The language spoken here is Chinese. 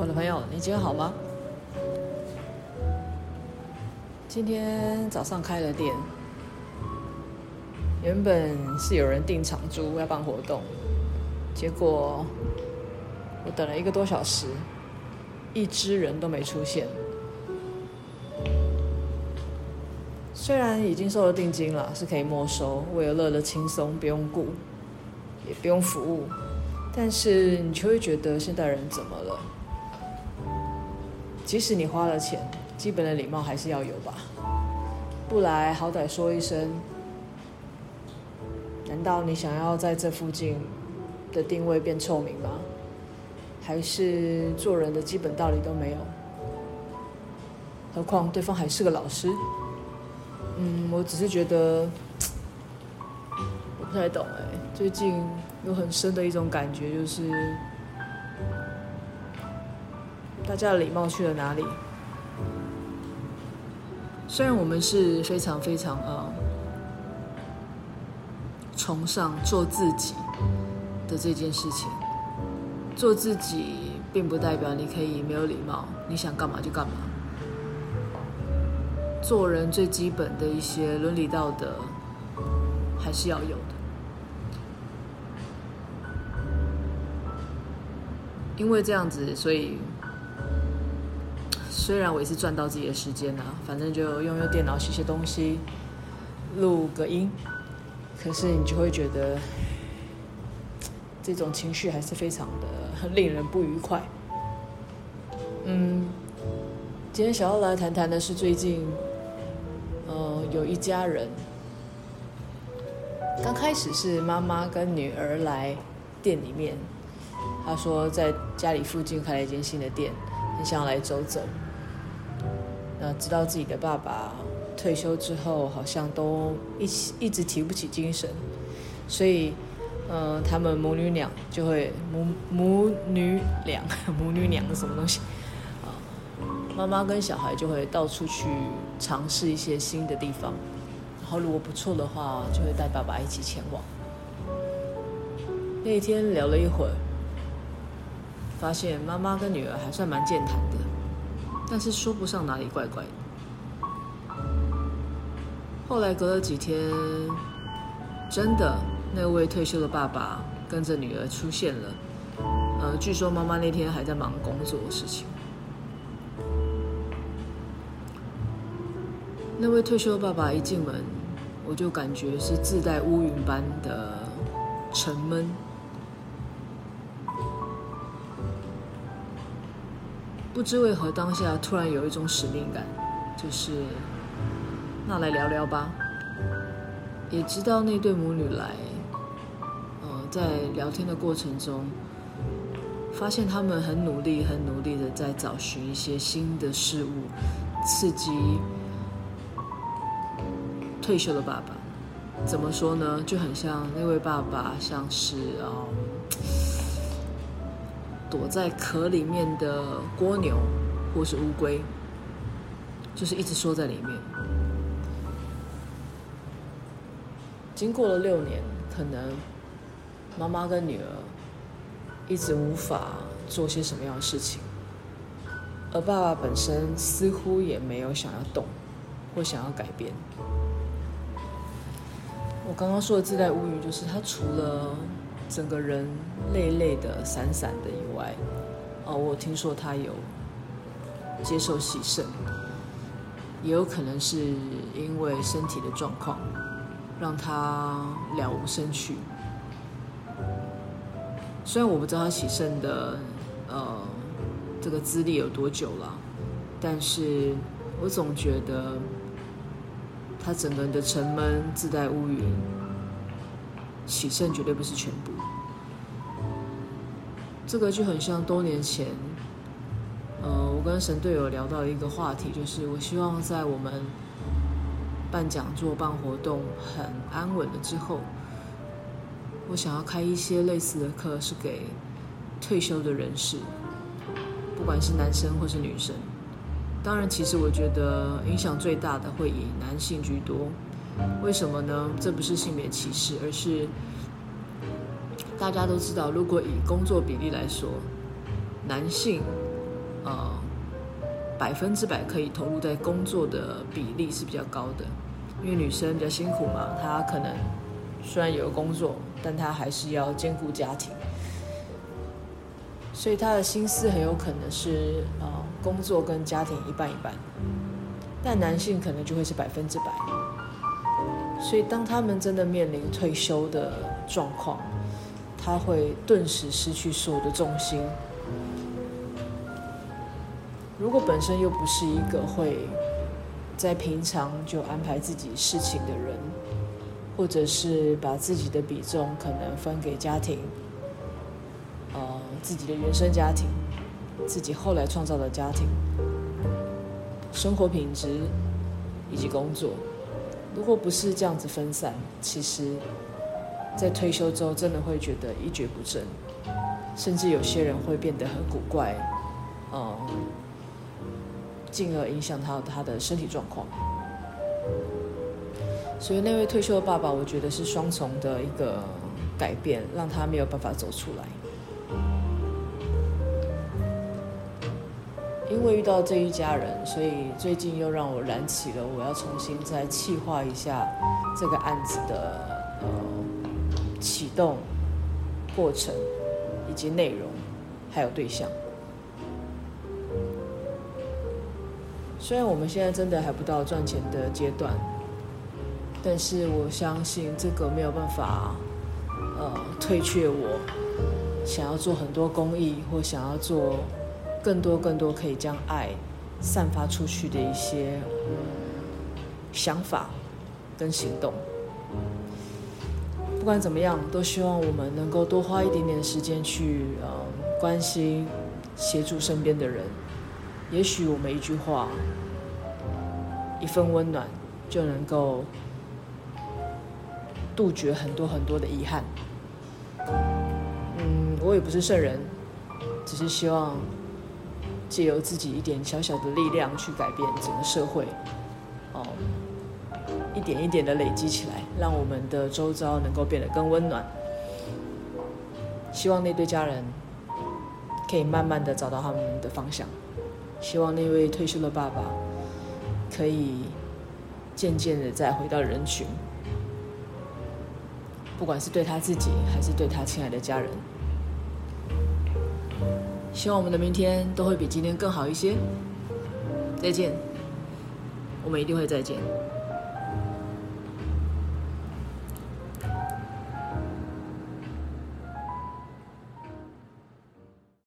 我的朋友，你今天好吗？今天早上开了店，原本是有人订场租要办活动，结果我等了一个多小时，一只人都没出现。虽然已经收了定金了，是可以没收，为了乐得轻松，不用顾，也不用服务，但是你就会觉得现代人怎么了？即使你花了钱，基本的礼貌还是要有吧？不来好歹说一声。难道你想要在这附近的定位变臭名吗？还是做人的基本道理都没有？何况对方还是个老师。嗯，我只是觉得我不太懂哎。最近有很深的一种感觉，就是。大家的礼貌去了哪里？虽然我们是非常非常呃崇尚做自己的这件事情，做自己并不代表你可以没有礼貌，你想干嘛就干嘛。做人最基本的一些伦理道德还是要有的，因为这样子，所以。虽然我也是赚到自己的时间啊，反正就用用电脑写写东西，录个音，可是你就会觉得这种情绪还是非常的令人不愉快。嗯，今天想要来谈谈的是最近，呃，有一家人，刚开始是妈妈跟女儿来店里面，她说在家里附近开了一间新的店，很想要来走走。那知道自己的爸爸退休之后，好像都一起一直提不起精神，所以，呃，他们母女俩就会母母女俩 母女俩是什么东西啊？妈妈跟小孩就会到处去尝试一些新的地方，然后如果不错的话，就会带爸爸一起前往。那一天聊了一会儿，发现妈妈跟女儿还算蛮健谈的。但是说不上哪里怪怪的。后来隔了几天，真的那位退休的爸爸跟着女儿出现了。呃，据说妈妈那天还在忙工作的事情。那位退休的爸爸一进门，我就感觉是自带乌云般的沉闷。不知为何，当下突然有一种使命感，就是那来聊聊吧。也知道那对母女来，呃，在聊天的过程中，发现他们很努力、很努力的在找寻一些新的事物，刺激退休的爸爸。怎么说呢？就很像那位爸爸，像是啊。躲在壳里面的蜗牛，或是乌龟，就是一直缩在里面。经过了六年，可能妈妈跟女儿一直无法做些什么样的事情，而爸爸本身似乎也没有想要动，或想要改变。我刚刚说的自带乌云，就是他除了。整个人累累的、散散的以外，哦，我听说他有接受洗肾，也有可能是因为身体的状况让他了无生趣。虽然我不知道他洗肾的呃这个资历有多久了，但是我总觉得他整个人的沉闷、自带乌云。洗肾绝对不是全部，这个就很像多年前，呃，我跟神队友聊到一个话题，就是我希望在我们办讲座、办活动很安稳了之后，我想要开一些类似的课，是给退休的人士，不管是男生或是女生。当然，其实我觉得影响最大的会以男性居多。为什么呢？这不是性别歧视，而是大家都知道，如果以工作比例来说，男性呃百分之百可以投入在工作的比例是比较高的，因为女生比较辛苦嘛，她可能虽然有工作，但她还是要兼顾家庭，所以她的心思很有可能是呃工作跟家庭一半一半，但男性可能就会是百分之百，所以当他们真的面临退休的状况，他会顿时失去所有的重心。如果本身又不是一个会在平常就安排自己事情的人，或者是把自己的比重可能分给家庭，呃，自己的原生家庭，自己后来创造的家庭，生活品质以及工作，如果不是这样子分散，其实，在退休之后真的会觉得一蹶不振，甚至有些人会变得很古怪，嗯。进而影响到他的身体状况，所以那位退休的爸爸，我觉得是双重的一个改变，让他没有办法走出来。因为遇到这一家人，所以最近又让我燃起了我要重新再企划一下这个案子的启动过程，以及内容，还有对象。虽然我们现在真的还不到赚钱的阶段，但是我相信这个没有办法，呃，退却我想要做很多公益或想要做更多更多可以将爱散发出去的一些想法跟行动。不管怎么样，都希望我们能够多花一点点时间去呃关心、协助身边的人。也许我们一句话，一份温暖，就能够杜绝很多很多的遗憾。嗯，我也不是圣人，只是希望借由自己一点小小的力量去改变整个社会，哦，一点一点的累积起来，让我们的周遭能够变得更温暖。希望那对家人可以慢慢的找到他们的方向。希望那位退休的爸爸可以渐渐的再回到人群，不管是对他自己还是对他亲爱的家人。希望我们的明天都会比今天更好一些。再见，我们一定会再见。